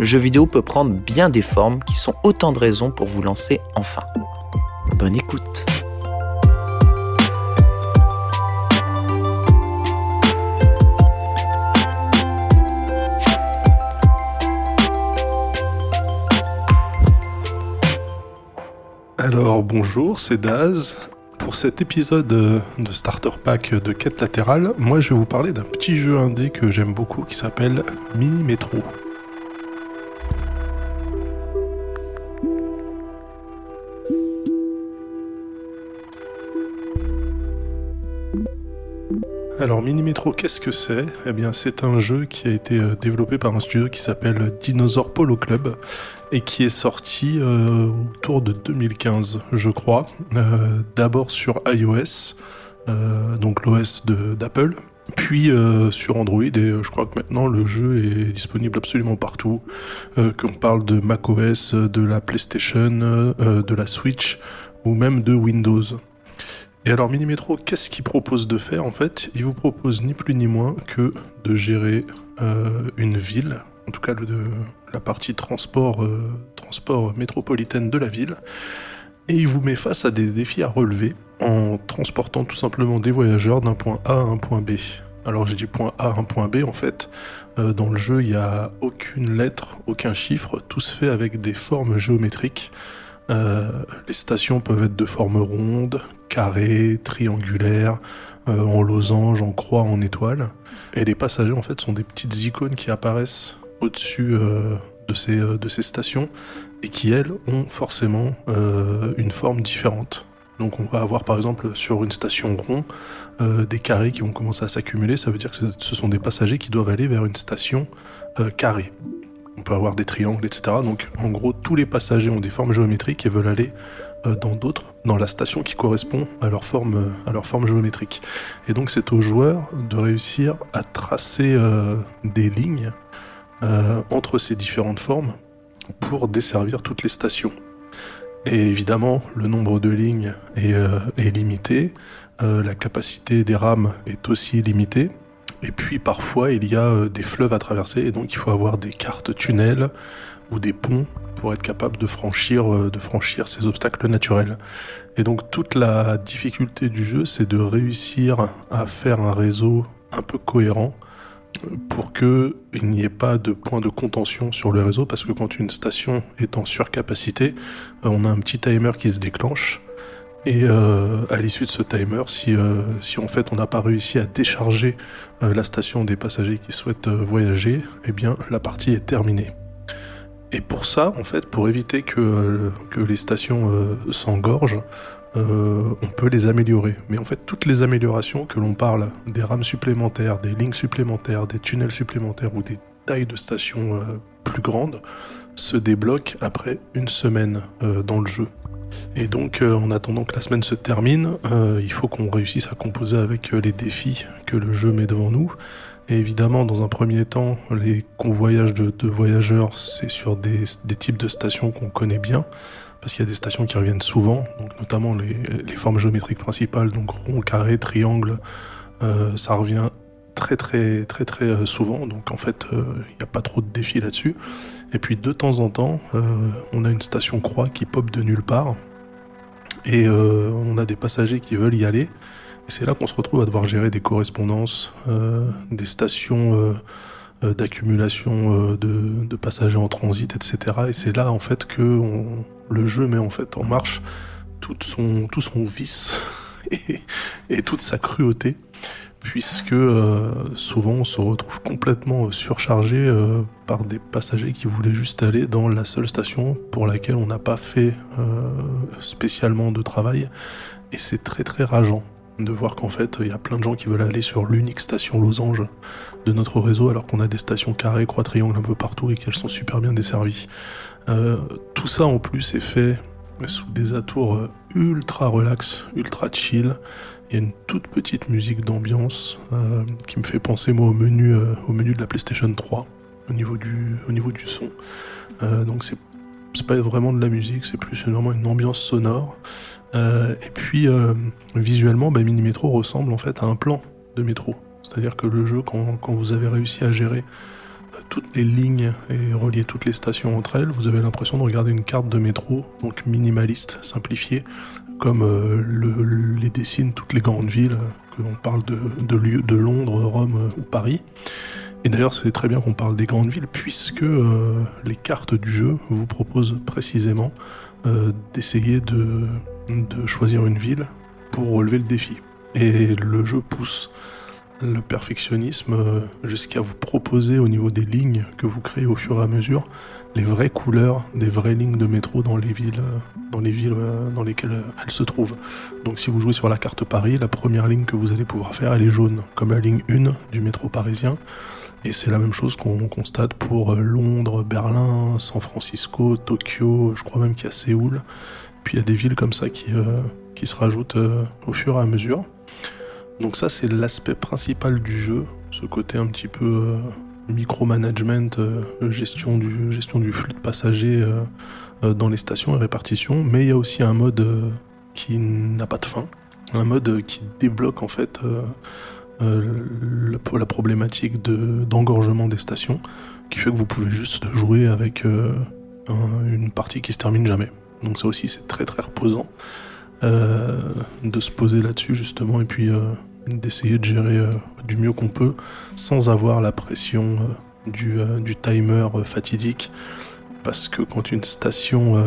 le jeu vidéo peut prendre bien des formes qui sont autant de raisons pour vous lancer enfin. Bonne écoute Alors bonjour, c'est Daz. Pour cet épisode de Starter Pack de quête latérale, moi je vais vous parler d'un petit jeu indé que j'aime beaucoup qui s'appelle Mini Metro. Alors Mini Metro, qu'est-ce que c'est? Eh bien c'est un jeu qui a été euh, développé par un studio qui s'appelle Dinosaur Polo Club et qui est sorti euh, autour de 2015 je crois. Euh, d'abord sur iOS, donc l'OS d'Apple, puis sur Android et je crois que maintenant le jeu est disponible absolument partout. Qu'on parle de macOS, de la PlayStation, de la Switch ou même de Windows. Et alors Minimetro, qu'est-ce qu'il propose de faire en fait? Il vous propose ni plus ni moins que de gérer euh, une ville, en tout cas la partie transport, euh, transport métropolitaine de la ville, et il vous met face à des défis à relever en transportant tout simplement des voyageurs d'un point A à un point B. Alors j'ai dit point A à un point B en fait. Euh, dans le jeu, il n'y a aucune lettre, aucun chiffre, tout se fait avec des formes géométriques. Les stations peuvent être de forme ronde, carré, triangulaire, euh, en losange, en croix, en étoile. Et les passagers en fait sont des petites icônes qui apparaissent au-dessus euh, de, ces, euh, stations et qui elles ont forcément une forme différente. Donc on va avoir par exemple sur une station rond des carrés qui vont commencer à s'accumuler, ça veut dire que ce sont des passagers qui doivent aller vers une station carrée. On peut avoir des triangles, etc. Donc en gros tous les passagers ont des formes géométriques et veulent aller euh, dans d'autres, dans la station qui correspond à leur forme, euh, géométrique. Et donc c'est aux joueurs de réussir à tracer euh, des lignes entre ces différentes formes pour desservir toutes les stations. Et évidemment, le nombre de lignes est limité, la capacité des rames est aussi limitée. Et puis parfois il y a des fleuves à traverser et donc il faut avoir des cartes tunnels ou des ponts pour être capable de franchir, euh, de franchir ces obstacles naturels. Et donc toute la difficulté du jeu, c'est de réussir à faire un réseau un peu cohérent euh, pour que il n'y ait pas de point de contention sur le réseau parce que quand une station est en surcapacité, euh, on a un petit timer qui se déclenche et à l'issue de ce timer, si, si en fait on n'a pas réussi à décharger la station des passagers qui souhaitent voyager, eh bien la partie est terminée. Et pour ça, en fait, pour éviter que, que les stations euh, s'engorgent, euh, on peut les améliorer. Mais en fait, toutes les améliorations que l'on parle, des rames supplémentaires, des lignes supplémentaires, des tunnels supplémentaires ou des tailles de stations euh, plus grandes, se débloquent après une semaine dans le jeu. Et donc, en attendant que la semaine se termine, il faut qu'on réussisse à composer avec les défis que le jeu met devant nous. Et évidemment, dans un premier temps, les convoyages de, voyageurs, c'est sur des, types de stations qu'on connaît bien, parce qu'il y a des stations qui reviennent souvent, donc notamment les, formes géométriques principales, donc rond, carré, triangle, ça revient très très très très souvent, donc en fait il n'y a pas trop de défis là-dessus. Et puis de temps en temps, on a une station croix qui pop de nulle part, et on a des passagers qui veulent y aller. Et c'est là qu'on se retrouve à devoir gérer des correspondances, des stations euh, d'accumulation euh, de, passagers en transit, etc. Et c'est là en fait que le jeu met en fait en marche tout son vice et, toute sa cruauté, puisque euh, souvent on se retrouve complètement surchargé par des passagers qui voulaient juste aller dans la seule station pour laquelle on n'a pas fait spécialement de travail, et c'est très très rageant de voir qu'en fait il y a plein de gens qui veulent aller sur l'unique station losange de notre réseau alors qu'on a des stations carrées, croix, triangle un peu partout et qu'elles sont super bien desservies. Euh, tout ça en plus est fait sous des atours euh, ultra relax, ultra chill. Il y a une toute petite musique d'ambiance euh, qui me fait penser moi au menu, au menu de la PlayStation 3 au niveau du, son. donc c'est pas vraiment de la musique, c'est plus vraiment une ambiance sonore. et puis visuellement, bah, Mini Metro ressemble en fait à un plan de métro. C'est-à-dire que le jeu, quand, vous avez réussi à gérer euh, toutes les lignes et relier toutes les stations entre elles, vous avez l'impression de regarder une carte de métro, donc minimaliste, simplifiée, comme euh, les dessinent toutes les grandes villes, euh, que l'on parle de, Londres, Rome ou Paris. Et d'ailleurs, c'est très bien qu'on parle des grandes villes, puisque les cartes du jeu vous proposent précisément d'essayer de, de choisir une ville pour relever le défi. Et le jeu pousse le perfectionnisme euh, jusqu'à vous proposer au niveau des lignes que vous créez au fur et à mesure les vraies couleurs des vraies lignes de métro dans les villes euh, dans les villes euh, dans lesquelles elles se trouvent. Donc si vous jouez sur la carte Paris, la première ligne que vous allez pouvoir faire elle est jaune comme la ligne 1 du métro parisien et c'est la même chose qu'on constate pour Londres, Berlin, San Francisco, Tokyo, je crois même qu'il y a Séoul. Puis il y a des villes comme ça qui, qui se rajoutent au fur et à mesure. Donc ça c'est l'aspect principal du jeu, ce côté un petit peu euh, micromanagement, euh, gestion, du, gestion du flux de passagers euh, dans les stations et répartition, mais il y a aussi un mode qui n'a pas de fin, un mode qui débloque en fait la, problématique d'engorgement des stations, qui fait que vous pouvez juste jouer avec une partie qui se termine jamais. Donc ça aussi c'est très très reposant. de se poser là-dessus justement et puis d'essayer de gérer euh, du mieux qu'on peut sans avoir la pression euh, du, euh, du, timer fatidique. Parce que quand une station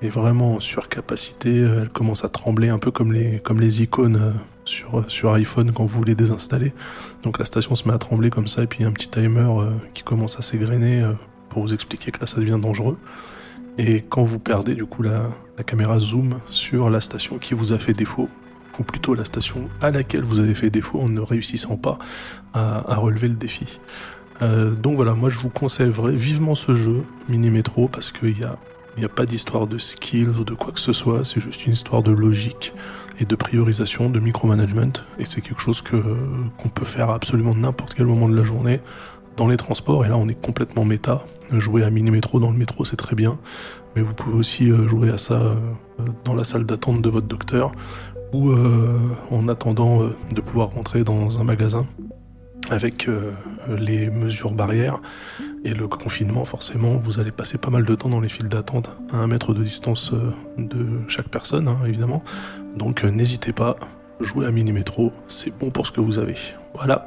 est vraiment en surcapacité, elle commence à trembler un peu comme les, les icônes sur, iPhone quand vous voulez désinstaller. Donc la station se met à trembler comme ça et puis il y a un petit timer qui commence à s'égrener pour vous expliquer que là ça devient dangereux. Et quand vous perdez, du coup, la, caméra zoom sur la station qui vous a fait défaut ou plutôt la station à laquelle vous avez fait défaut en ne réussissant pas à, relever le défi. Euh, donc voilà, moi je vous conseille vivement ce jeu, Mini Metro, parce qu'il n'y a, a pas d'histoire de skills ou de quoi que ce soit, c'est juste une histoire de logique et de priorisation, de micromanagement, et c'est quelque chose que qu'on peut faire à absolument n'importe quel moment de la journée dans les transports, et là on est complètement méta. Jouer à Mini Metro dans le métro c'est très bien, mais vous pouvez aussi euh, jouer à ça euh, dans la salle d'attente de votre docteur, ou euh, en attendant euh, de pouvoir rentrer dans un magasin avec euh, les mesures barrières et le confinement, forcément, vous allez passer pas mal de temps dans les files d'attente à un mètre de distance de chaque personne, hein, évidemment. Donc n'hésitez pas, jouez à Mini Métro, c'est bon pour ce que vous avez. Voilà.